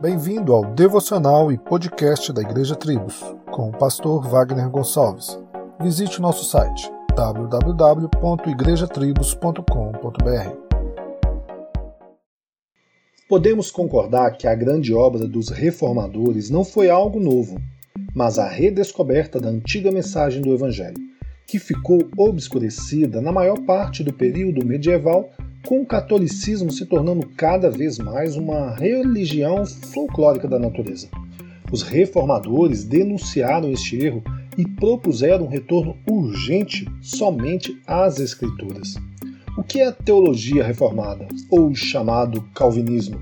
Bem-vindo ao devocional e podcast da Igreja Tribos, com o pastor Wagner Gonçalves. Visite o nosso site www.igrejatribos.com.br. Podemos concordar que a grande obra dos reformadores não foi algo novo, mas a redescoberta da antiga mensagem do Evangelho, que ficou obscurecida na maior parte do período medieval com o catolicismo se tornando cada vez mais uma religião folclórica da natureza. Os reformadores denunciaram este erro e propuseram um retorno urgente somente às Escrituras. O que é a teologia reformada, ou chamado calvinismo?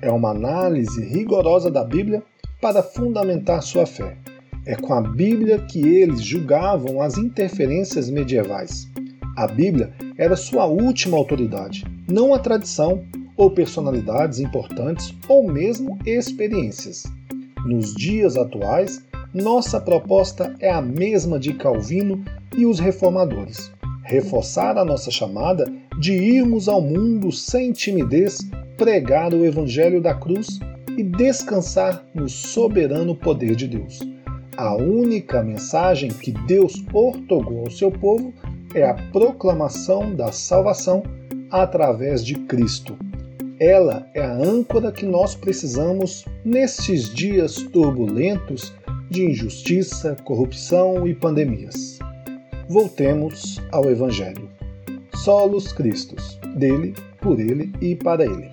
É uma análise rigorosa da Bíblia para fundamentar sua fé. É com a Bíblia que eles julgavam as interferências medievais. A Bíblia era sua última autoridade, não a tradição ou personalidades importantes ou mesmo experiências. Nos dias atuais, nossa proposta é a mesma de Calvino e os reformadores: reforçar a nossa chamada de irmos ao mundo sem timidez, pregar o Evangelho da cruz e descansar no soberano poder de Deus. A única mensagem que Deus ortogou ao seu povo é a proclamação da salvação através de Cristo. Ela é a âncora que nós precisamos nestes dias turbulentos de injustiça, corrupção e pandemias. Voltemos ao Evangelho. Solos Cristos, dele, por ele e para ele.